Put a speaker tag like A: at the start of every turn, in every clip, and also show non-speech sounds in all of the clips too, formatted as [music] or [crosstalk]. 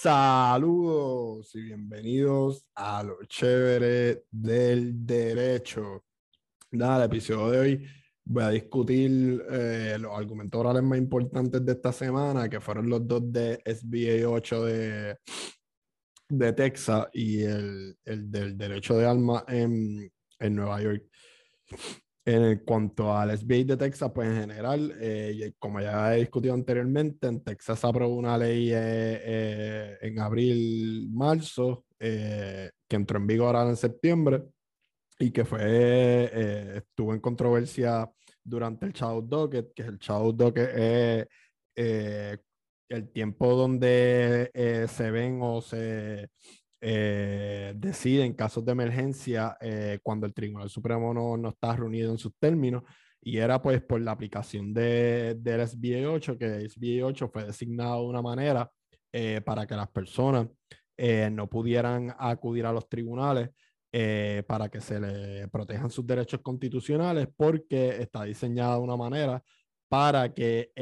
A: Saludos y bienvenidos a lo chévere del derecho. Nada, el episodio de hoy voy a discutir eh, los argumentos orales más importantes de esta semana, que fueron los dos de SBA 8 de, de Texas y el, el del derecho de alma en, en Nueva York. En cuanto al SBA de Texas, pues en general, eh, como ya he discutido anteriormente, en Texas aprobó una ley eh, eh, en abril, marzo, que entró en vigor ahora en septiembre y que fue, estuvo en controversia durante el Child Docket, que el Child Docket es el tiempo donde se ven o se eh, decide en casos de emergencia eh, cuando el Tribunal Supremo no, no, está reunido en sus términos y era pues por la aplicación de, del SBA 8, que el SBA 8 fue designado de una manera eh, para que las personas no pudieran acudir a los tribunales para que se le protejan sus derechos constitucionales porque está diseñada de una manera para que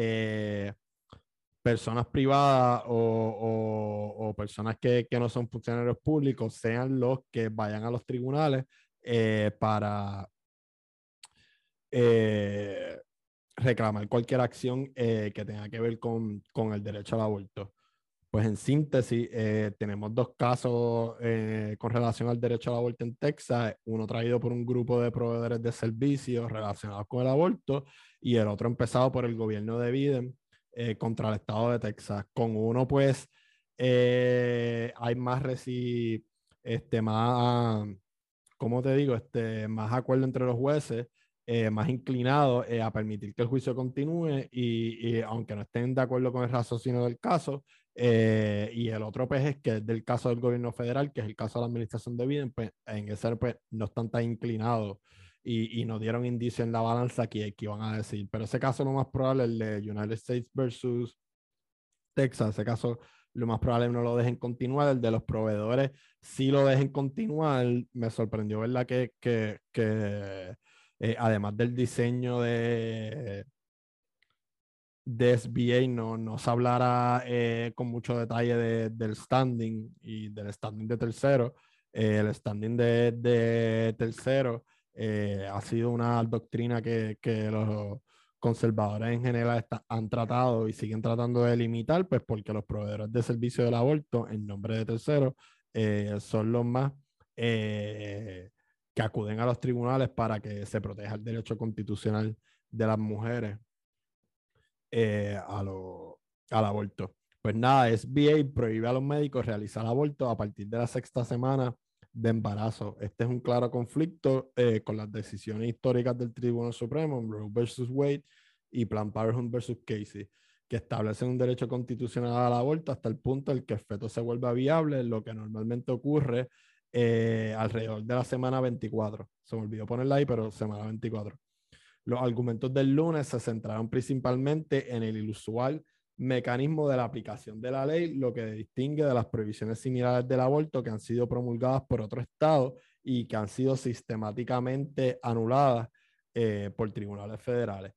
A: personas privadas o, personas que, no son funcionarios públicos sean los que vayan a los tribunales eh, para eh, reclamar cualquier acción eh, que tenga que ver con, el derecho al aborto. Pues en síntesis, tenemos dos casos con relación al derecho al aborto en Texas, uno traído por un grupo de proveedores de servicios relacionados con el aborto y el otro empezado por el gobierno de Biden eh, contra el estado de Texas. Con uno, pues, eh, hay más reci este, más, ¿cómo te digo? Este, más acuerdo entre los jueces, eh, más inclinado a permitir que el juicio continúe y, aunque no estén de acuerdo con el raciocinio del caso, y el otro pues es que es del caso del gobierno federal, que es el caso de la administración de Biden, pues en ese pues no están tan inclinados y, y nos dieron indicio en la balanza que, que iban a decir. Pero ese caso lo más probable, el de United States versus Texas, ese caso lo más probable no lo dejen continuar, el de los proveedores sí lo dejen continuar. Me sorprendió, ¿verdad? Que, que, que eh, además del diseño de, de SBA no, no se hablara eh, con mucho detalle de, del standing y del standing de tercero. Eh, el standing de, de tercero eh, ha sido una doctrina que, los conservadores en general han tratado y siguen tratando de limitar, pues porque los proveedores de servicio del aborto, en nombre de terceros, eh, son los más eh, que acuden a los tribunales para que se proteja el derecho constitucional de las mujeres a lo, al aborto. Pues nada, SBA prohíbe a los médicos realizar aborto a partir de la sexta semana de embarazo. Este es un claro conflicto eh, con las decisiones históricas del Tribunal Supremo, Roe versus Wade y Planned Parenthood versus Casey, que establecen un derecho constitucional al aborto hasta el punto en que el feto se vuelva viable, lo que normalmente ocurre eh, alrededor de la semana 24. Se me olvidó ponerla ahí, pero semana 24. Los argumentos del lunes se centraron principalmente en el inusual mecanismo de la aplicación de la ley, lo que distingue de las prohibiciones similares del aborto que han sido promulgadas por otro estado y que han sido sistemáticamente anuladas eh, por tribunales federales.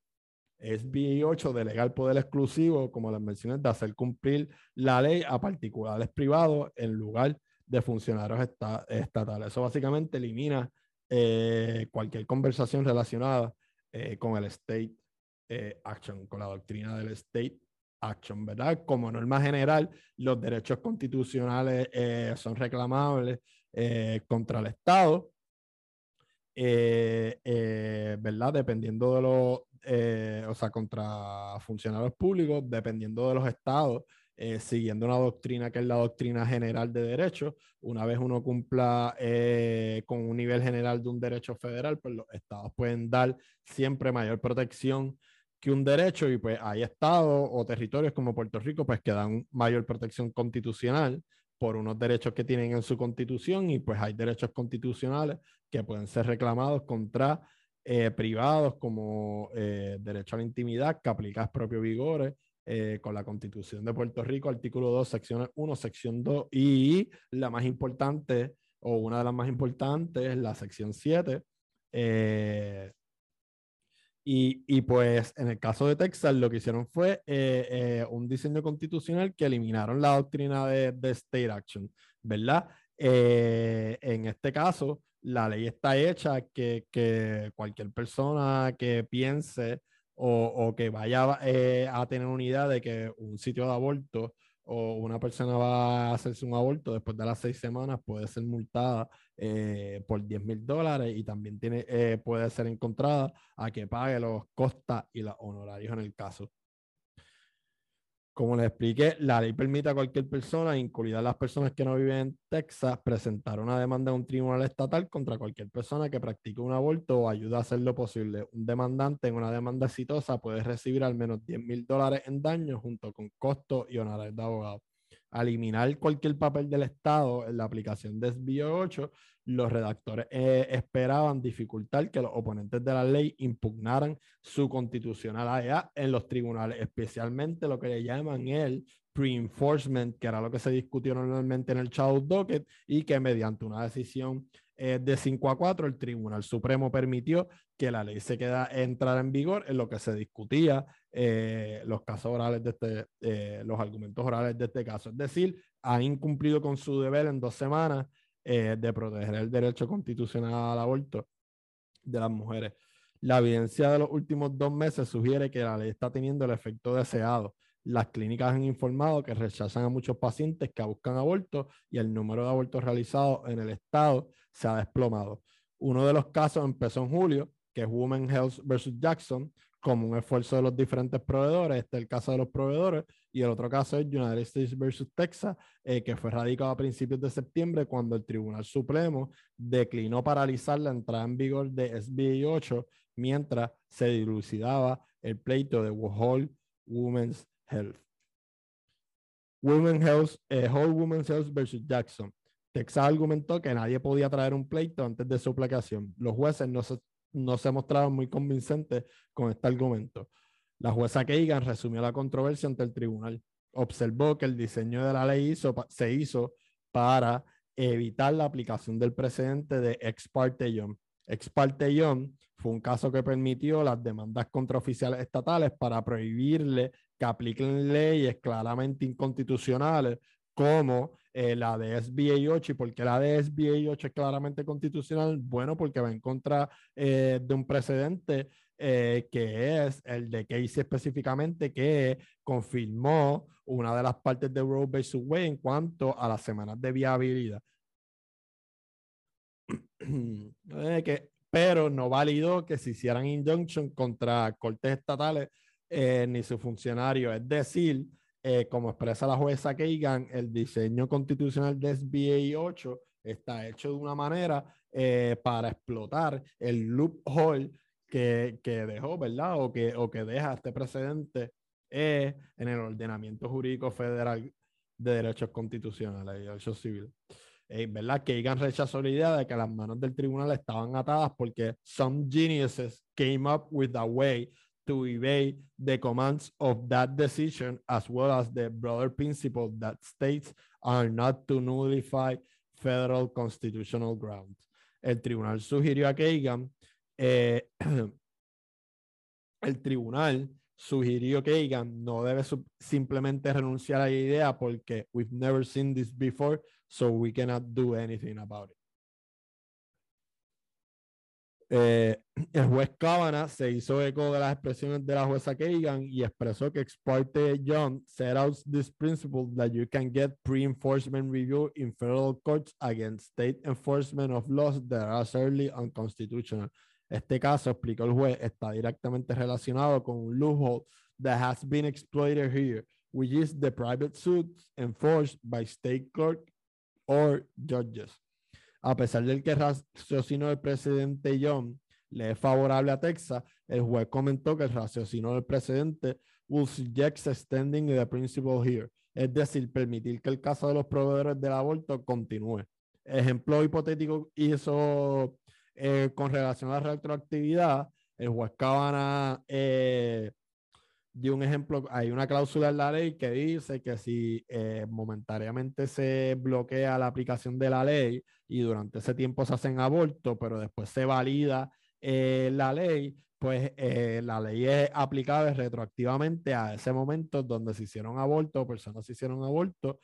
A: SB 8 delega el poder exclusivo, como les mencioné, de hacer cumplir la ley a particulares privados en lugar de funcionarios estatales. Eso básicamente elimina eh, cualquier conversación relacionada eh, con el state action, con la doctrina del state action, ¿verdad? Como norma general, los derechos constitucionales eh, son reclamables eh, contra el Estado, eh, ¿verdad? Dependiendo de los, o sea, contra funcionarios públicos, dependiendo de los estados, siguiendo una doctrina que es la doctrina general de derechos. Una vez uno cumpla con un nivel general de un derecho federal, pues los estados pueden dar siempre mayor protección que un derecho y pues hay estados o territorios como Puerto Rico pues que dan mayor protección constitucional por unos derechos que tienen en su constitución y pues hay derechos constitucionales que pueden ser reclamados contra eh, privados como eh, derecho a la intimidad que aplica propio vigores eh, con la constitución de Puerto Rico, artículo 2, secciones 1, sección 2 y la más importante o una de las más importantes, la sección 7, Y, y, pues en el caso de Texas lo que hicieron fue eh, eh, un diseño constitucional que eliminaron la doctrina de, de state action, ¿verdad? Eh, en este caso, la ley está hecha que, que cualquier persona que piense o, o que vaya a tener una idea de que un sitio de aborto o una persona va a hacerse un aborto después de las seis semanas, puede ser multada eh, por 10 mil dólares y también tiene, eh, puede ser encontrada a que pague los costas y los honorarios en el caso. Como les expliqué, la ley permite a cualquier persona, incluidas las personas que no viven en Texas, presentar una demanda a un tribunal estatal contra cualquier persona que practique un aborto o ayude a hacer lo posible. Un demandante en una demanda exitosa puede recibir al menos 10 mil dólares en daños junto con costos y honorarios de abogado eliminar cualquier papel del Estado en la aplicación de SBO 8, los redactores eh, esperaban dificultar que los oponentes de la ley impugnaran su constitucionalidad en los tribunales, especialmente lo que le llaman el pre-enforcement, que era lo que se discutió normalmente en el Child Docket, y que mediante una decisión eh, de 5 a 4, el Tribunal Supremo permitió que la ley se queda entrar en vigor en lo que se discutía eh, los casos orales de este, eh, los argumentos orales de este caso. Es decir, ha incumplido con su deber en dos semanas de proteger el derecho constitucional al aborto de las mujeres. La evidencia de los últimos dos meses sugiere que la ley está teniendo el efecto deseado. Las clínicas han informado que rechazan a muchos pacientes que buscan aborto y el número de abortos realizados en el estado se ha desplomado. Uno de los casos empezó en julio, que es Women Health versus Jackson, como un esfuerzo de los diferentes proveedores. Este es el caso de los proveedores. Y el otro caso es United States versus Texas, eh, que fue radicado a principios de septiembre cuando el Tribunal Supremo declinó paralizar la entrada en vigor de SB 8 mientras se dilucidaba el pleito de Whole Women's Health. Eh, Whole Women's Health versus Jackson. Texas argumentó que nadie podía traer un pleito antes de su aplicación. Los jueces no se, no se mostraron muy convincentes con este argumento. La jueza Kagan resumió la controversia ante el tribunal. Observó que el diseño de la ley se hizo para evitar la aplicación del precedente de ex parte Young. Ex parte Young fue un caso que permitió las demandas contra oficiales estatales para prohibirle que apliquen leyes claramente inconstitucionales como eh, la de SBA 8. ¿Y porque la de SBA 8 es claramente constitucional? Bueno, porque va en contra eh, de un precedente eh, que es el de Casey específicamente, que confirmó una de las partes de Roe vs. Wade en cuanto a las semanas de viabilidad. [clears throat] que, pero no validó que se hicieran injunction contra cortes estatales ni su funcionario. Es decir, eh, como expresa la jueza Kagan, el diseño constitucional de SBA 8 está hecho de una manera eh, para explotar el loophole que, que, dejó, ¿verdad? O que, o que deja este precedente eh, en el ordenamiento jurídico federal de derechos constitucionales y derechos civiles. ¿Verdad? Kagan rechazó la idea de que las manos del tribunal estaban atadas porque some geniuses came up with a way to evade the commands of that decision, as well as the broader principle that states are not to nullify federal constitutional grounds. El tribunal sugirió a Kagan, eh, [clears throat] el tribunal sugirió que Kagan no debe simplemente renunciar a la idea porque we've never seen this before, so we cannot do anything about it. Eh, el juez Kavanaugh se hizo eco de las expresiones de la jueza Kagan y expresó que ex parte John set out this principle that you can get pre-enforcement review in federal courts against state enforcement of laws that are certainly unconstitutional. Este caso, explicó el juez, está directamente relacionado con un loophole that has been exploited here, which is the private suits enforced by state court or judges a pesar del que el raciocinio del presidente John le es favorable a Texas, el juez comentó que el raciocinio del presidente will suggest extending the principle here, es decir, permitir que el caso de los proveedores del aborto continúe. Ejemplo hipotético hizo eh, con relación a la retroactividad, el juez Cabana eh, dio un ejemplo, hay una cláusula en la ley que dice que si eh, momentáneamente se bloquea la aplicación de la ley y durante ese tiempo se hacen abortos, pero después se valida eh, la ley, pues eh, la ley es aplicable retroactivamente a ese momento donde se hicieron abortos, personas se hicieron abortos,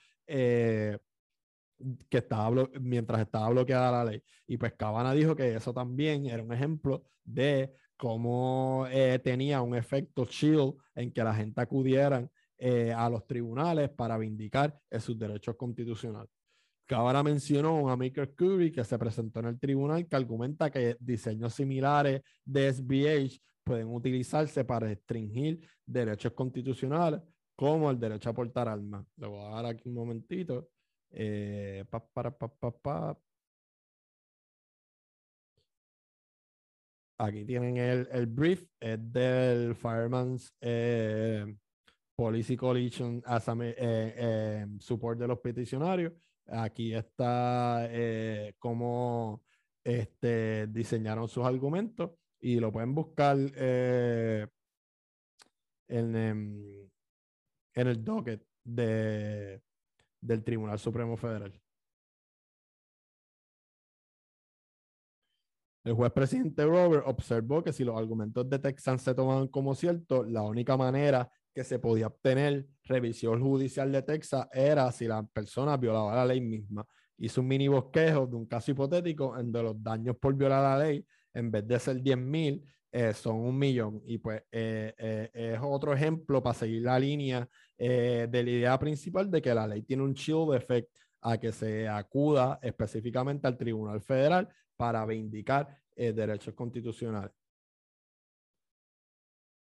A: que estaba mientras estaba bloqueada la ley. Y pues Cabana dijo que eso también era un ejemplo de cómo eh, tenía un efecto shield en que la gente acudieran a los tribunales para vindicar sus derechos constitucionales. Cabana mencionó a Maker Curry que se presentó en el tribunal que argumenta que diseños similares de SBH pueden utilizarse para restringir derechos constitucionales como el derecho a portar armas. Le voy a dar aquí un momentito. Eh, Aquí tienen el, el, brief, del Fireman's eh, Policy Coalition as a, eh, support de los peticionarios. Aquí está eh, cómo este, diseñaron sus argumentos y lo pueden buscar eh, en, en, el docket de, del Tribunal Supremo Federal. El juez presidente Robert observó que si los argumentos de Texan se tomaban como ciertos, la única manera que se podía obtener revisión judicial de Texas era si la persona violaba la ley misma. Hizo un mini bosquejo de un caso hipotético en donde los daños por violar la ley, en vez de ser 10 mil, eh, son un millón. Y pues eh, eh, es otro ejemplo para seguir la línea de la idea principal de que la ley tiene un shield effect a que se acuda específicamente al Tribunal Federal para vindicar derechos constitucionales.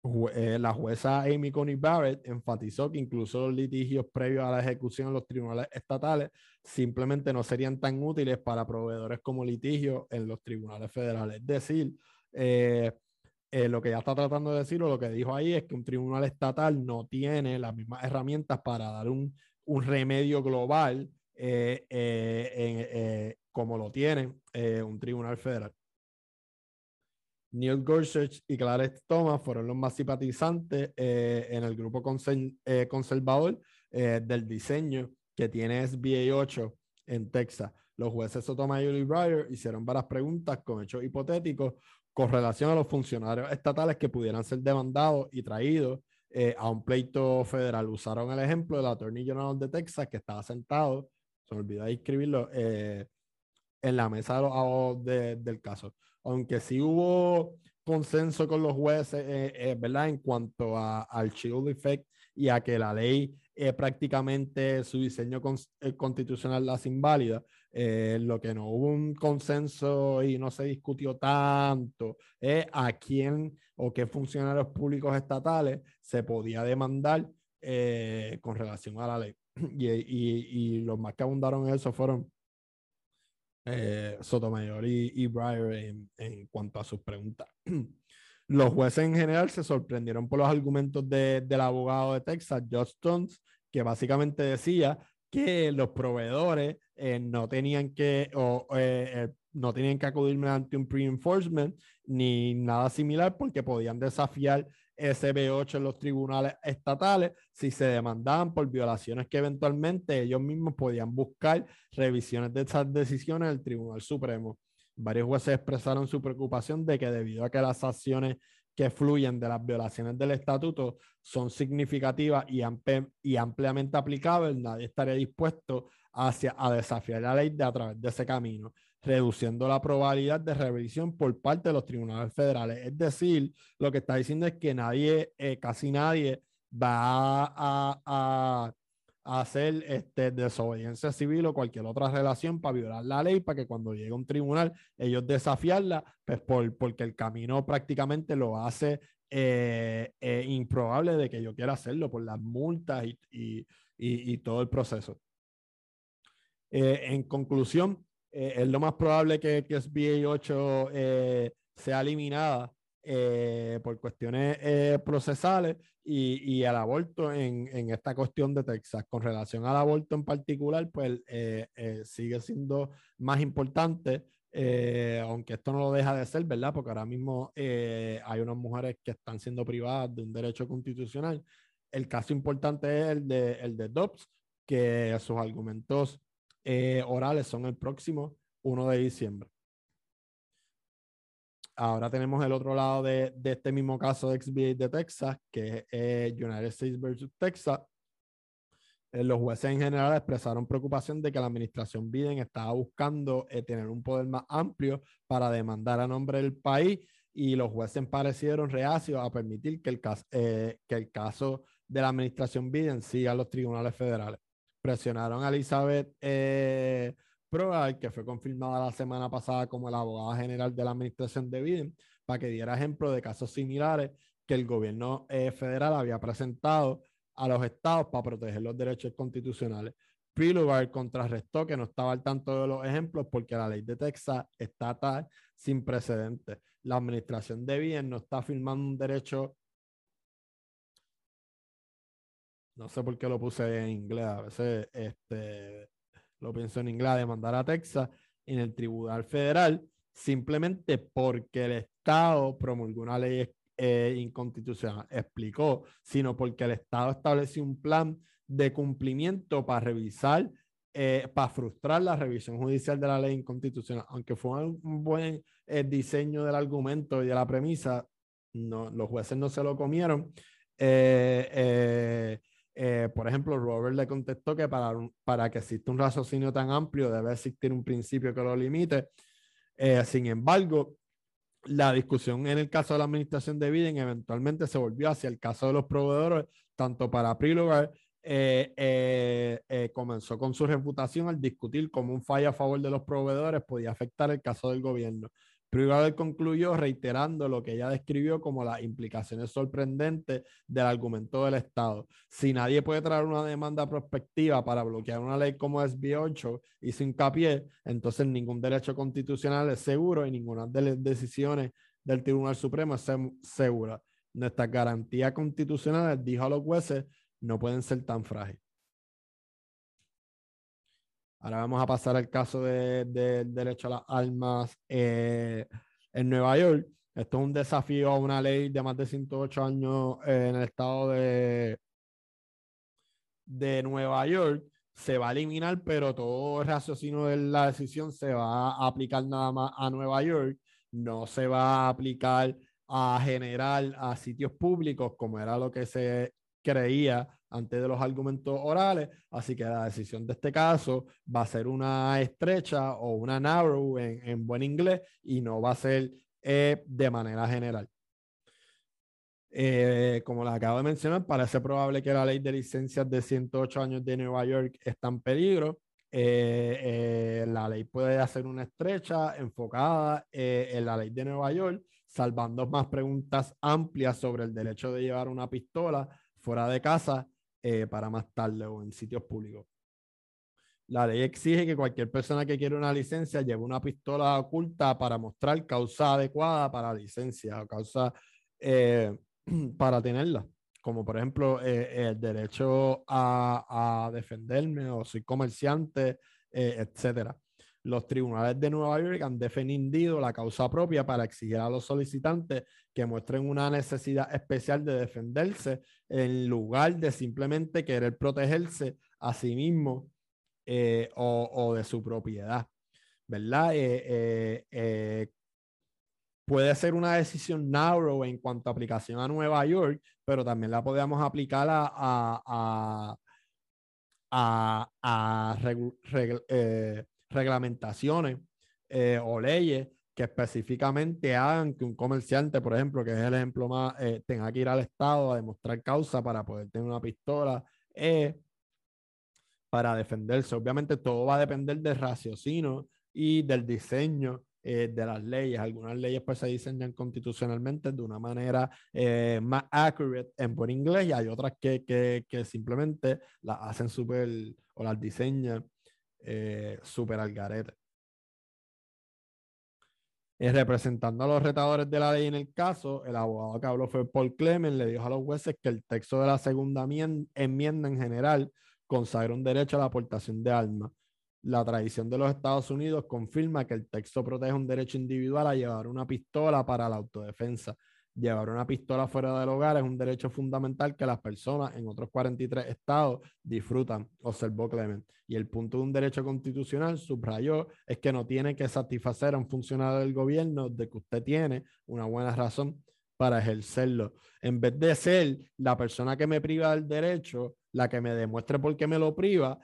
A: La jueza Amy Coney Barrett enfatizó que incluso los litigios previos a la ejecución en los tribunales estatales simplemente no serían tan útiles para proveedores como litigios en los tribunales federales. Es decir, eh, lo que ya está tratando de decir o lo que dijo ahí es que un tribunal estatal no tiene las mismas herramientas para dar un, un remedio global como lo tiene un tribunal federal. Neil Gorsuch y Clarence Thomas fueron los más simpatizantes eh, en el grupo eh, conservador eh, del diseño que tiene SBA 8 en Texas. Los jueces Sotomayor y Breyer hicieron varias preguntas con hechos hipotéticos con relación a los funcionarios estatales que pudieran ser demandados y traídos a un pleito federal. Usaron el ejemplo del Attorney General de Texas que estaba sentado, se me olvidó escribirlo, en la mesa del caso aunque sí hubo consenso con los jueces, eh, eh, ¿verdad? En cuanto a, al Shield Effect y a que la ley eh, prácticamente su diseño constitucional las inválida. Lo que no hubo un consenso y no se discutió tanto es a quién o qué funcionarios públicos estatales se podía demandar con relación a la ley. [clears throat] Y, y, los más que abundaron en eso fueron eh, Sotomayor y, y Breyer en, en, cuanto a sus preguntas. [clears throat] Los jueces en general se sorprendieron por los argumentos de, del abogado de Texas, Josh Stones, que básicamente decía que los proveedores eh, no tenían que o, eh, eh no tenían que acudir mediante un pre-enforcement ni nada similar porque podían desafiar SB8 en los tribunales estatales si se demandaban por violaciones que eventualmente ellos mismos podían buscar revisiones de esas decisiones del Tribunal Supremo. Varios jueces expresaron su preocupación de que debido a que las acciones que fluyen de las violaciones del estatuto son significativas y, y ampliamente aplicables, nadie estaría dispuesto a desafiar la ley de a través de ese camino reduciendo la probabilidad de revisión por parte de los tribunales federales. Es decir, lo que está diciendo es que nadie, eh, casi nadie, va a, hacer este, desobediencia civil o cualquier otra relación para violar la ley, para que cuando llegue un tribunal ellos desafiarla, pues por, porque el camino prácticamente lo hace eh, eh, improbable de que yo quiera hacerlo por las multas y, y, y, todo el proceso. en conclusión, eh, es lo más probable que, que SBA 8 eh, sea eliminada eh, por cuestiones procesales y, y, el aborto en, en, esta cuestión de Texas. Con relación al aborto en particular, pues sigue siendo más importante, aunque esto no lo deja de ser, ¿verdad? Porque ahora mismo hay unas mujeres que están siendo privadas de un derecho constitucional. El caso importante es el de, el de Dobbs, que sus argumentos eh, orales son el próximo 1 de diciembre. Ahora tenemos el otro lado de, de este mismo caso de XBA de Texas, que es United States versus Texas. Eh, los jueces en general expresaron preocupación de que la administración Biden estaba buscando eh, tener un poder más amplio para demandar a nombre del país y los jueces parecieron reacios a permitir que el, caso, que el caso de la administración Biden siga a los tribunales federales. Presionaron a Elizabeth eh, que fue confirmada la semana pasada como la abogada general de la administración de Biden, para que diera ejemplo de casos similares que el gobierno eh, federal había presentado a los estados para proteger los derechos constitucionales. Prilugar contrarrestó que no estaba al tanto de los ejemplos porque la ley de Texas está tal sin precedentes. La administración de Biden no está firmando un derecho no sé por qué lo puse en inglés, a veces este, lo pienso en inglés, demandar a Texas en el Tribunal Federal simplemente porque el Estado promulgó una ley eh, inconstitucional, explicó, sino porque el Estado estableció un plan de cumplimiento para revisar, eh, para frustrar la revisión judicial de la ley inconstitucional. Aunque fue un buen eh, diseño del argumento y de la premisa, no, los jueces no se lo comieron. Por ejemplo, Robert le contestó que para, para que exista un raciocinio tan amplio debe existir un principio que lo limite. Eh, sin embargo, la discusión en el caso de la administración de Biden eventualmente se volvió hacia el caso de los proveedores, tanto para Prilogar eh, comenzó con su reputación al discutir cómo un fallo a favor de los proveedores podía afectar el caso del gobierno. Privado concluyó reiterando lo que ella describió como las implicaciones sorprendentes del argumento del Estado. Si nadie puede traer una demanda prospectiva para bloquear una ley como SB 8 y sin hincapié, entonces ningún derecho constitucional es seguro y ninguna de las decisiones del Tribunal Supremo es segura. Nuestras garantías constitucionales, dijo a los jueces, no pueden ser tan frágiles. Ahora vamos a pasar al caso del derecho a las armas eh, en Nueva York. Esto es un desafío a una ley de más de 108 años eh, en el estado de, de Nueva York. Se va a eliminar, pero todo el raciocinio de la decisión se va a aplicar nada más a Nueva York. No se va a aplicar a general a sitios públicos, como era lo que se creía antes de los argumentos orales, así que la decisión de este caso va a ser una estrecha o una narrow en, buen inglés y no va a ser eh, de manera general. Eh, como les acabo de mencionar, parece probable que la ley de licencias de 108 años de Nueva York está en peligro. Eh, la ley puede hacer una estrecha enfocada en la ley de Nueva York, salvando más preguntas amplias sobre el derecho de llevar una pistola fuera de casa eh, para más tarde o en sitios públicos. La ley exige que cualquier persona que quiera una licencia lleve una pistola oculta para mostrar causa adecuada para licencia o causa eh, [clears throat] para tenerla, como por ejemplo eh, el derecho a, defenderme o soy comerciante, etcétera. Los tribunales de Nueva York han defendido la causa propia para exigir a los solicitantes que muestren una necesidad especial de defenderse en lugar de simplemente querer protegerse a sí mismo eh, o, de su propiedad. ¿Verdad? Eh, eh, puede ser una decisión narrow en cuanto a aplicación a Nueva York, pero también la podemos aplicar a, a, a, a reglamentaciones eh, o leyes que específicamente hagan que un comerciante, por ejemplo, que es el ejemplo más, eh, tenga que ir al Estado a demostrar causa para poder tener una pistola eh, para defenderse. Obviamente todo va a depender del raciocinio y del diseño de las leyes. Algunas leyes pues se diseñan constitucionalmente de una manera más accurate en buen inglés y hay otras que, que, que simplemente las hacen súper o las diseñan eh, super garete. Eh, representando a los retadores de la ley en el caso, el abogado que habló fue Paul Clemens, le dijo a los jueces que el texto de la segunda enmienda en general consagra un derecho a la aportación de armas. La tradición de los Estados Unidos confirma que el texto protege un derecho individual a llevar una pistola para la autodefensa. Llevar una pistola fuera del hogar es un derecho fundamental que las personas en otros 43 estados disfrutan, observó Clement. Y el punto de un derecho constitucional, subrayó, es que no tiene que satisfacer a un funcionario del gobierno de que usted tiene una buena razón para ejercerlo. En vez de ser la persona que me priva del derecho, la que me demuestre por qué me lo priva,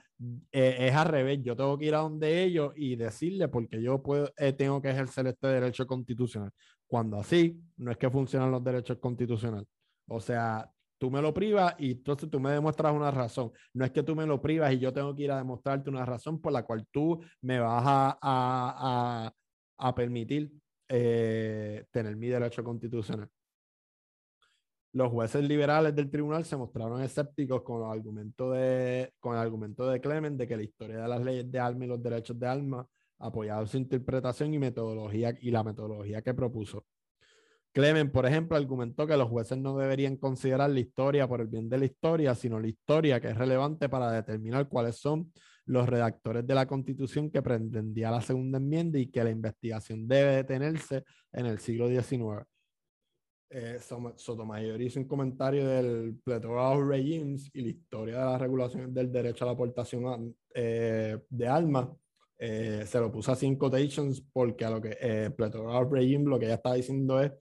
A: eh, es al revés. Yo tengo que ir a donde ellos y decirle por qué yo puedo, eh, tengo que ejercer este derecho constitucional. Cuando así, no es que funcionan los derechos constitucionales. O sea, tú me lo privas y entonces tú me demuestras una razón. No es que tú me lo privas y yo tengo que ir a demostrarte una razón por la cual tú me vas a, a, a, permitir eh, tener mi derecho constitucional los jueces liberales del tribunal se mostraron escépticos con el argumento de, con el argumento de Clement de que la historia de las leyes de alma y los derechos de alma apoyado su interpretación y metodología y la metodología que propuso. Clement, por ejemplo, argumentó que los jueces no deberían considerar la historia por el bien de la historia, sino la historia que es relevante para determinar cuáles son los redactores de la constitución que pretendía la segunda enmienda y que la investigación debe detenerse en el siglo XIX eh, Sotomayor hizo un comentario del plethora of regimes y la historia de las regulaciones del derecho a la aportación eh, de armas. Eh, se lo puso así en quotations porque a lo que eh, plethora of regimes lo que ella está diciendo es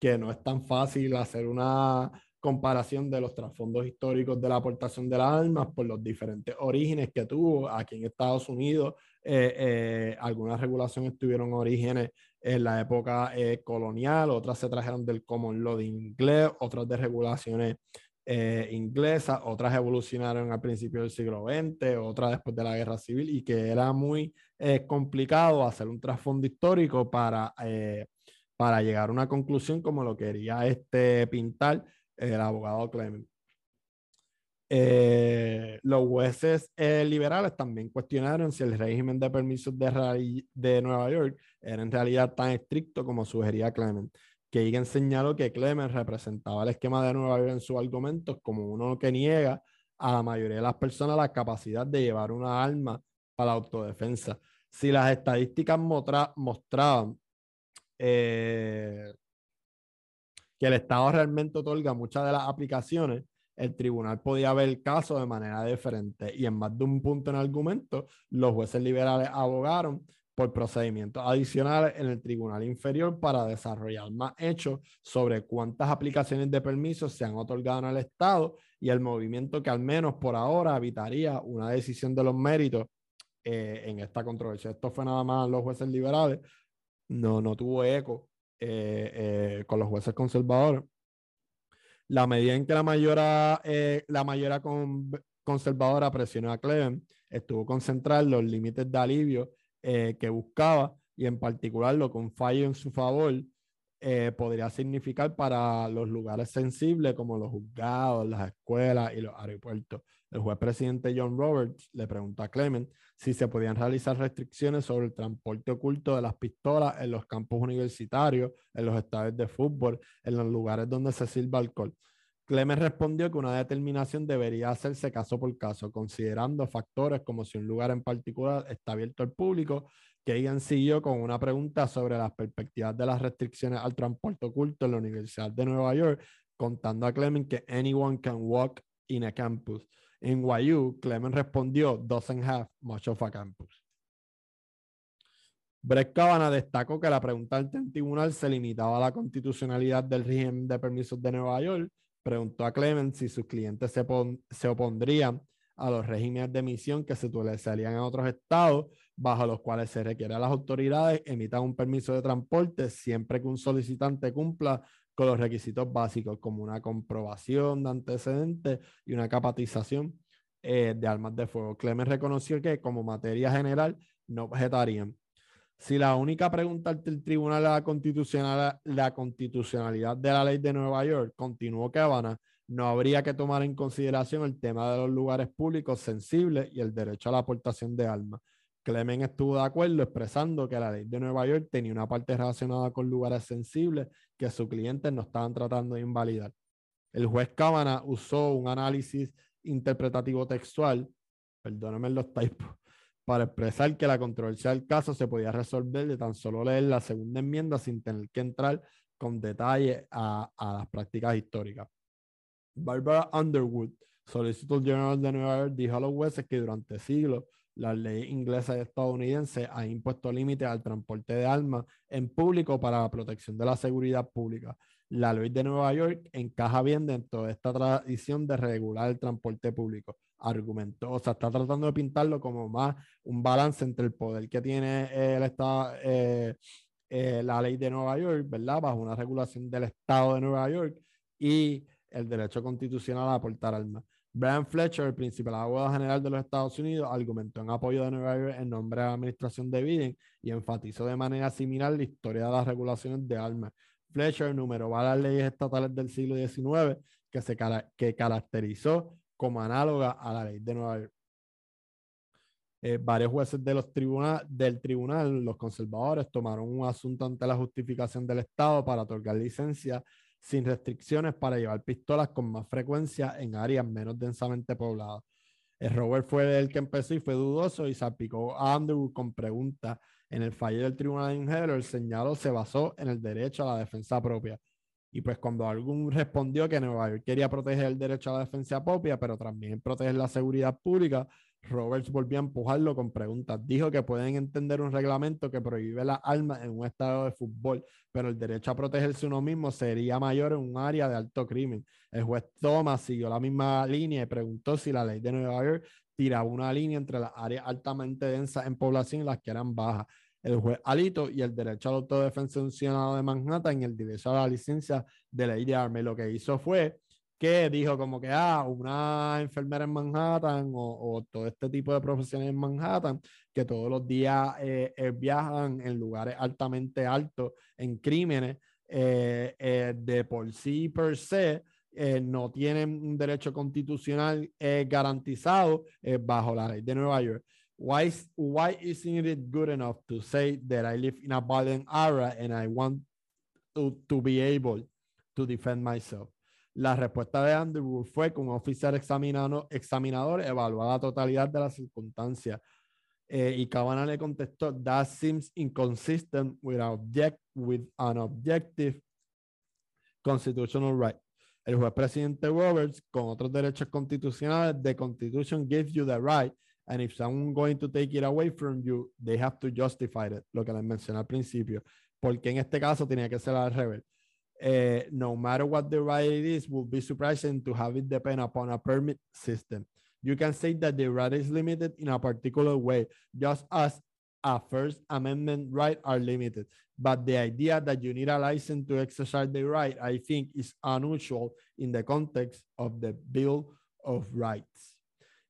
A: que no es tan fácil hacer una comparación de los trasfondos históricos de la aportación de las armas por los diferentes orígenes que tuvo aquí en Estados Unidos. algunas regulaciones tuvieron orígenes en la época eh, colonial, otras se trajeron del common law de inglés, otras de regulaciones eh, inglesas, otras evolucionaron al principio del siglo XX, otras después de la guerra civil y que era muy eh, complicado hacer un trasfondo histórico para, para llegar a una conclusión como lo quería este pintar el abogado Clement. Eh, los jueces eh, liberales también cuestionaron si el régimen de permisos de, de, Nueva York era en realidad tan estricto como sugería Clement. Kagan señaló que Clement representaba el esquema de Nueva York en sus argumentos como uno que niega a la mayoría de las personas la capacidad de llevar una arma para la autodefensa. Si las estadísticas mostraban eh, que el Estado realmente otorga muchas de las aplicaciones, el tribunal podía ver el caso de manera diferente y en más de un punto en argumento, los jueces liberales abogaron por procedimientos adicionales en el tribunal inferior para desarrollar más hechos sobre cuántas aplicaciones de permisos se han otorgado en el Estado y el movimiento que al menos por ahora evitaría una decisión de los méritos eh, en esta controversia. Esto fue nada más los jueces liberales, no, no tuvo eco eh, eh, con los jueces conservadores la medida en que la mayora, eh, la mayora conservadora presionó a Clem estuvo concentrar los límites de alivio eh, que buscaba y en particular lo que un fallo en su favor eh, podría significar para los lugares sensibles como los juzgados, las escuelas y los aeropuertos. El juez presidente John Roberts le preguntó a Clement si se podían realizar restricciones sobre el transporte oculto de las pistolas en los campos universitarios, en los estadios de fútbol, en los lugares donde se sirva alcohol. Clement respondió que una determinación debería hacerse caso por caso, considerando factores como si un lugar en particular está abierto al público. Kagan siguió con una pregunta sobre las perspectivas de las restricciones al transporte oculto en la Universidad de Nueva York, contando a Clement que anyone can walk in a campus. En YU, Clement respondió, doesn't have much of a campus. Brett Kavanaugh destacó que la pregunta del tribunal se limitaba a la constitucionalidad del régimen de permisos de Nueva York. Preguntó a Clement si sus clientes se, se opondrían a los regímenes de emisión que se utilizarían en otros estados, bajo los cuales se requiere a las autoridades emitan un permiso de transporte siempre que un solicitante cumpla con los requisitos básicos como una comprobación de antecedentes y una capacitación eh, de armas de fuego. Clemens reconoció que como materia general no objetarían. Si la única pregunta del tribunal es la, constitucional, la constitucionalidad de la ley de Nueva York, continuó Cabana, no habría que tomar en consideración el tema de los lugares públicos sensibles y el derecho a la aportación de armas. Clemen estuvo de acuerdo expresando que la ley de Nueva York tenía una parte relacionada con lugares sensibles que sus clientes no estaban tratando de invalidar. El juez Cámara usó un análisis interpretativo textual, perdónenme los typos, para expresar que la controversia del caso se podía resolver de tan solo leer la segunda enmienda sin tener que entrar con detalle a, a las prácticas históricas. Barbara Underwood, Solicitor General de Nueva York, dijo a los jueces que durante siglos la ley inglesa y estadounidense ha impuesto límites al transporte de armas en público para la protección de la seguridad pública. La ley de Nueva York encaja bien dentro de esta tradición de regular el transporte público. Argumentó, o sea, está tratando de pintarlo como más un balance entre el poder que tiene el Estado, eh, eh, la ley de Nueva York, ¿verdad? Bajo una regulación del Estado de Nueva York y el derecho constitucional a portar armas. Brian Fletcher, el principal abogado general de los Estados Unidos, argumentó en apoyo de Nueva York en nombre de la administración de Biden y enfatizó de manera similar la historia de las regulaciones de armas. Fletcher numeró las leyes estatales del siglo XIX que, se, que caracterizó como análoga a la ley de Nueva York. Eh, varios jueces de los del tribunal, los conservadores, tomaron un asunto ante la justificación del Estado para otorgar licencia sin restricciones para llevar pistolas con más frecuencia en áreas menos densamente pobladas. Robert fue el que empezó y fue dudoso y salpicó a Andrew con preguntas. En el fallo del tribunal en Heller, el señaló se basó en el derecho a la defensa propia. Y pues cuando algún respondió que Nueva York quería proteger el derecho a la defensa propia, pero también proteger la seguridad pública, Roberts volvió a empujarlo con preguntas. Dijo que pueden entender un reglamento que prohíbe las armas en un estado de fútbol, pero el derecho a protegerse uno mismo sería mayor en un área de alto crimen. El juez Thomas siguió la misma línea y preguntó si la ley de Nueva York tiraba una línea entre las áreas altamente densas en población y las que eran bajas. El juez Alito y el derecho a la autodefensa funcionado de Manhattan en el derecho a la licencia de ley de armas. Lo que hizo fue que dijo como que, ah, una enfermera en Manhattan o, todo este tipo de profesiones en Manhattan que todos los días eh, eh, viajan en lugares altamente altos en crímenes eh, de por sí per se. no tienen un derecho constitucional garantizado bajo la ley de Nueva York. Why, why isn't it good enough to say that I live in a violent area and I want to, to be able to defend myself? La respuesta de Andrew fue que un oficial examinador evaluó la totalidad de las circunstancias. Eh, y Cabana le contestó, that seems inconsistent with an objective constitutional right. El juez presidente Roberts, con otros derechos constitucionales, the Constitution gives you the right, and if someone going to take it away from you, they have to justify it, lo que les mencioné al principio, porque en este caso tenía que ser al revés uh, no matter what the right it is, would be surprising to have it depend upon a permit system. You can say that the right is limited in a particular way, just as a First Amendment right are limited. But the idea that you need a license to exercise the right, I think, is unusual in the context of the Bill of Rights.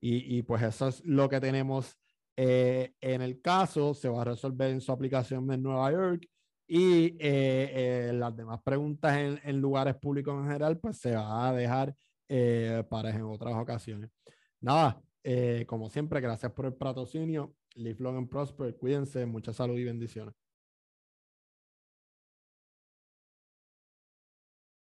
A: Y, y pues eso es lo que tenemos eh, en el caso. Se va a resolver en su aplicación en Nueva York. Y eh, eh, las demás preguntas en, lugares públicos en general, pues se va a dejar eh, para en otras ocasiones. Nada, como siempre, gracias por el patrocinio. Live long and prosper. Cuídense, mucha salud y bendiciones.